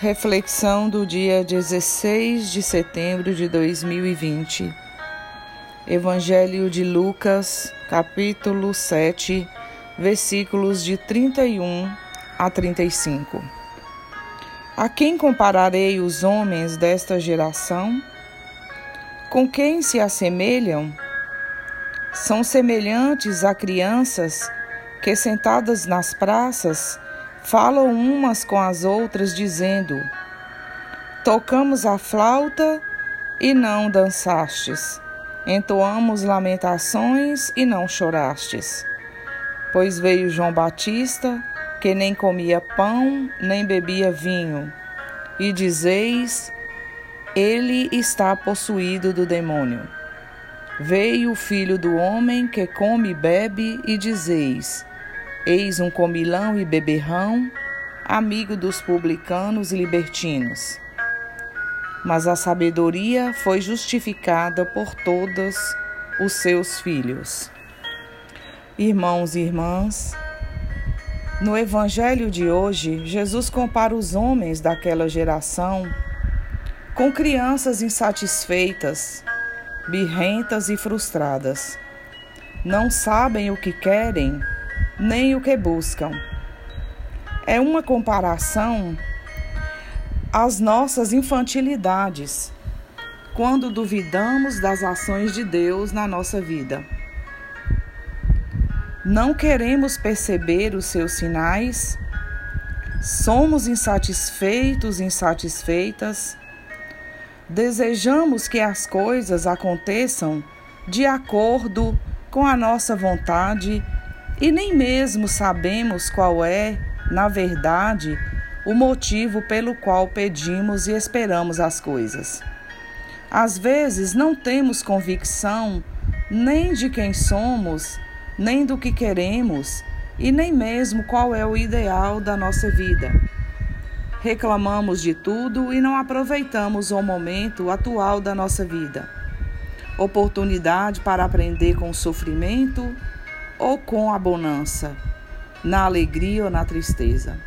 Reflexão do dia 16 de setembro de 2020. Evangelho de Lucas, capítulo 7, versículos de 31 a 35. A quem compararei os homens desta geração? Com quem se assemelham? São semelhantes a crianças que, sentadas nas praças, falam umas com as outras, dizendo: Tocamos a flauta e não dançastes, entoamos lamentações e não chorastes. Pois veio João Batista, que nem comia pão, nem bebia vinho, e dizeis: Ele está possuído do demônio. Veio o filho do homem que come e bebe, e dizeis: Eis um comilão e beberrão, amigo dos publicanos e libertinos. Mas a sabedoria foi justificada por todos os seus filhos. Irmãos e irmãs, no Evangelho de hoje, Jesus compara os homens daquela geração com crianças insatisfeitas, birrentas e frustradas. Não sabem o que querem nem o que buscam. É uma comparação às nossas infantilidades, quando duvidamos das ações de Deus na nossa vida. Não queremos perceber os seus sinais, somos insatisfeitos, insatisfeitas, desejamos que as coisas aconteçam de acordo com a nossa vontade e nem mesmo sabemos qual é, na verdade, o motivo pelo qual pedimos e esperamos as coisas. Às vezes não temos convicção nem de quem somos, nem do que queremos e nem mesmo qual é o ideal da nossa vida. Reclamamos de tudo e não aproveitamos o momento atual da nossa vida. Oportunidade para aprender com o sofrimento ou com a bonança, na alegria ou na tristeza.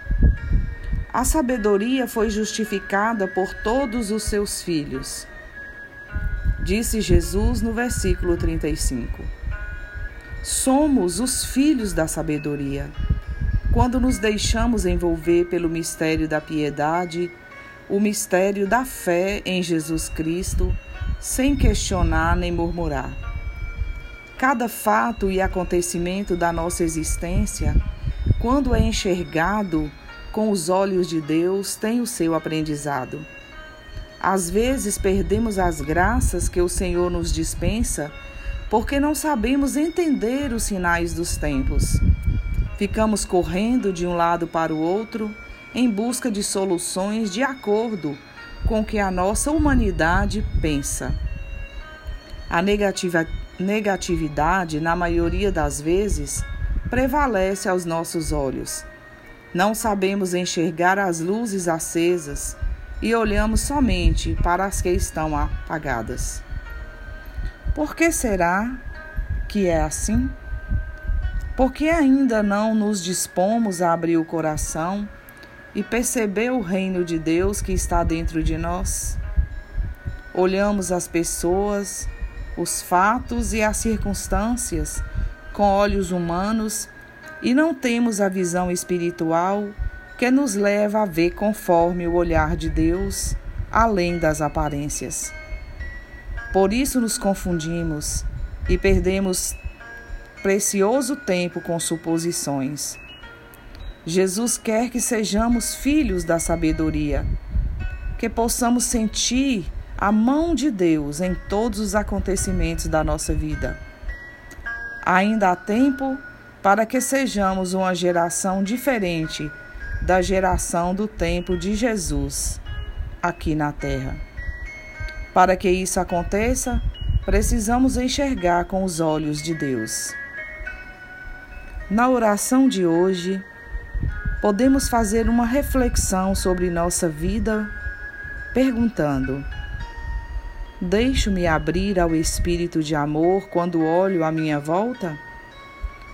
A sabedoria foi justificada por todos os seus filhos. Disse Jesus no versículo 35. Somos os filhos da sabedoria. Quando nos deixamos envolver pelo mistério da piedade, o mistério da fé em Jesus Cristo, sem questionar nem murmurar. Cada fato e acontecimento da nossa existência, quando é enxergado com os olhos de Deus, tem o seu aprendizado. Às vezes perdemos as graças que o Senhor nos dispensa porque não sabemos entender os sinais dos tempos. Ficamos correndo de um lado para o outro em busca de soluções de acordo com o que a nossa humanidade pensa. A negativa negatividade, na maioria das vezes, prevalece aos nossos olhos. Não sabemos enxergar as luzes acesas e olhamos somente para as que estão apagadas. Por que será que é assim? Porque ainda não nos dispomos a abrir o coração e perceber o reino de Deus que está dentro de nós? Olhamos as pessoas, os fatos e as circunstâncias com olhos humanos e não temos a visão espiritual que nos leva a ver conforme o olhar de Deus, além das aparências. Por isso nos confundimos e perdemos precioso tempo com suposições. Jesus quer que sejamos filhos da sabedoria, que possamos sentir a mão de Deus em todos os acontecimentos da nossa vida. Ainda há tempo para que sejamos uma geração diferente da geração do tempo de Jesus aqui na terra. Para que isso aconteça, precisamos enxergar com os olhos de Deus. Na oração de hoje, podemos fazer uma reflexão sobre nossa vida, perguntando: Deixo-me abrir ao espírito de amor quando olho à minha volta?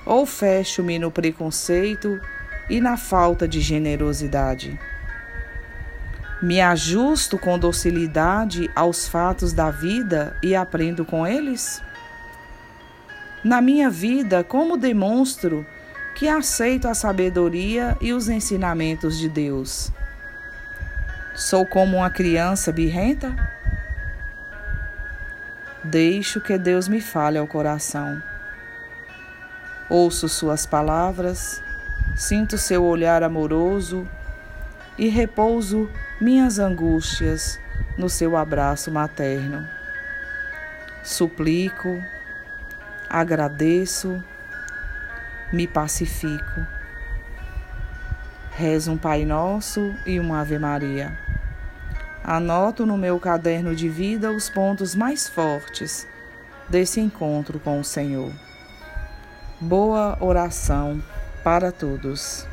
Ou fecho-me no preconceito e na falta de generosidade? Me ajusto com docilidade aos fatos da vida e aprendo com eles? Na minha vida, como demonstro que aceito a sabedoria e os ensinamentos de Deus? Sou como uma criança birrenta? Deixo que Deus me fale ao coração. Ouço Suas palavras, sinto seu olhar amoroso e repouso minhas angústias no seu abraço materno. Suplico, agradeço, me pacifico. Rezo um Pai Nosso e uma Ave Maria. Anoto no meu caderno de vida os pontos mais fortes desse encontro com o Senhor. Boa oração para todos.